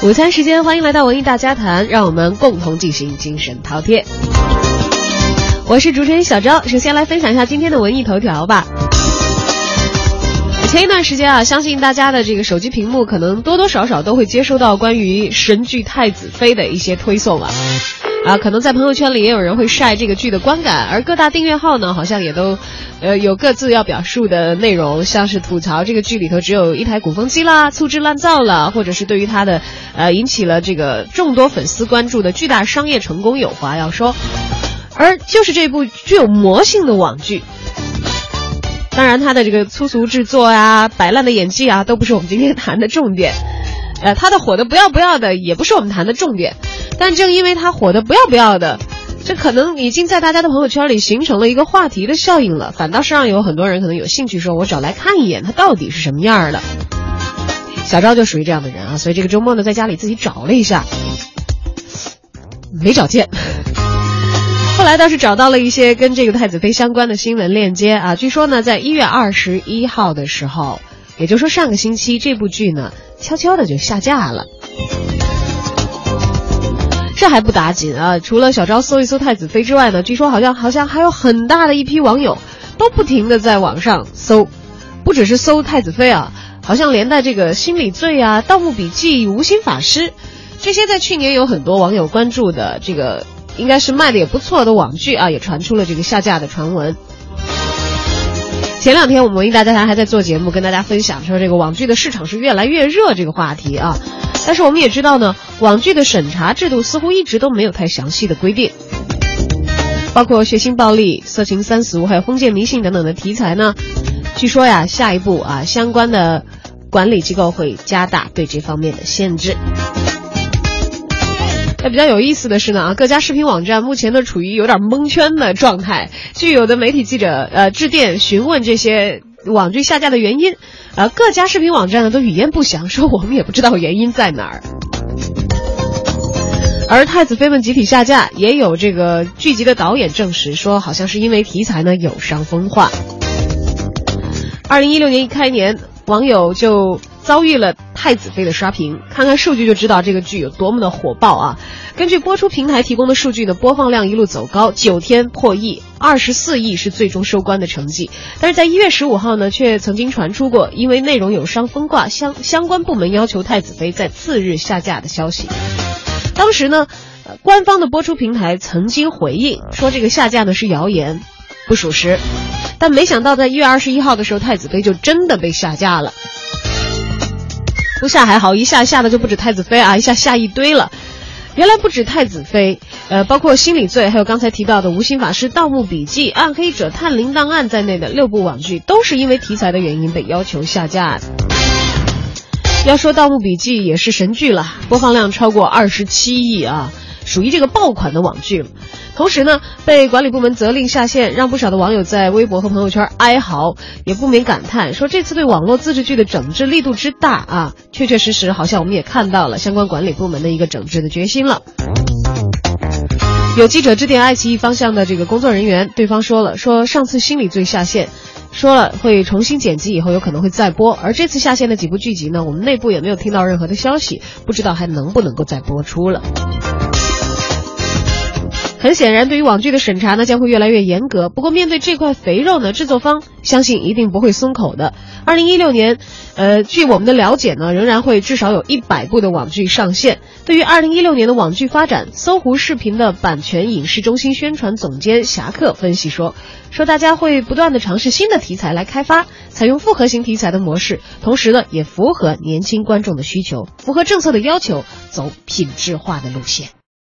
午餐时间，欢迎来到文艺大家谈，让我们共同进行精神饕餮。我是主持人小昭，首先来分享一下今天的文艺头条吧。前一段时间啊，相信大家的这个手机屏幕可能多多少少都会接收到关于神剧《太子妃》的一些推送啊。啊，可能在朋友圈里也有人会晒这个剧的观感，而各大订阅号呢，好像也都，呃，有各自要表述的内容，像是吐槽这个剧里头只有一台鼓风机啦，粗制滥造了，或者是对于它的，呃，引起了这个众多粉丝关注的巨大商业成功有话要说。而就是这部具有魔性的网剧，当然他的这个粗俗制作啊、摆烂的演技啊，都不是我们今天谈的重点。呃，他的火的不要不要的，也不是我们谈的重点。但正因为他火的不要不要的，这可能已经在大家的朋友圈里形成了一个话题的效应了，反倒是让有很多人可能有兴趣说，我找来看一眼，他到底是什么样的。小昭就属于这样的人啊，所以这个周末呢，在家里自己找了一下，没找见。后来倒是找到了一些跟这个太子妃相关的新闻链接啊，据说呢，在一月二十一号的时候，也就是说上个星期，这部剧呢悄悄的就下架了。这还不打紧啊！除了小昭搜一搜太子妃之外呢，据说好像好像还有很大的一批网友都不停的在网上搜，不只是搜太子妃啊，好像连带这个心理罪啊、盗墓笔记、无心法师这些在去年有很多网友关注的这个应该是卖的也不错的网剧啊，也传出了这个下架的传闻。前两天我们文艺大家谈还在做节目，跟大家分享说这个网剧的市场是越来越热这个话题啊。但是我们也知道呢，网剧的审查制度似乎一直都没有太详细的规定，包括血腥暴力、色情三俗，还有封建迷信等等的题材呢。据说呀，下一步啊，相关的管理机构会加大对这方面的限制。那比较有意思的是呢，啊，各家视频网站目前都处于有点蒙圈的状态。据有的媒体记者呃致电询问这些网剧下架的原因，呃，各家视频网站呢都语焉不详，说我们也不知道原因在哪儿。而太子妃们集体下架，也有这个剧集的导演证实说，好像是因为题材呢有伤风化。二零一六年一开年，网友就。遭遇了太子妃的刷屏，看看数据就知道这个剧有多么的火爆啊！根据播出平台提供的数据呢，播放量一路走高，九天破亿，二十四亿是最终收官的成绩。但是在一月十五号呢，却曾经传出过因为内容有伤风化，相相关部门要求太子妃在次日下架的消息。当时呢，官方的播出平台曾经回应说这个下架呢是谣言，不属实。但没想到在一月二十一号的时候，太子妃就真的被下架了。不下还好，一下下的就不止太子妃啊，一下下一堆了。原来不止太子妃，呃，包括心理罪，还有刚才提到的无心法师、盗墓笔记、暗黑者、探灵档案在内的六部网剧，都是因为题材的原因被要求下架。要说盗墓笔记也是神剧了，播放量超过二十七亿啊。属于这个爆款的网剧，同时呢，被管理部门责令下线，让不少的网友在微博和朋友圈哀嚎，也不免感叹说，这次对网络自制剧的整治力度之大啊，确确实实，好像我们也看到了相关管理部门的一个整治的决心了。有记者致电爱奇艺方向的这个工作人员，对方说了，说上次心理罪下线，说了会重新剪辑，以后有可能会再播，而这次下线的几部剧集呢，我们内部也没有听到任何的消息，不知道还能不能够再播出了。很显然，对于网剧的审查呢，将会越来越严格。不过，面对这块肥肉呢，制作方相信一定不会松口的。二零一六年，呃，据我们的了解呢，仍然会至少有一百部的网剧上线。对于二零一六年的网剧发展，搜狐视频的版权影视中心宣传总监侠客分析说：“说大家会不断的尝试新的题材来开发，采用复合型题材的模式，同时呢，也符合年轻观众的需求，符合政策的要求，走品质化的路线。”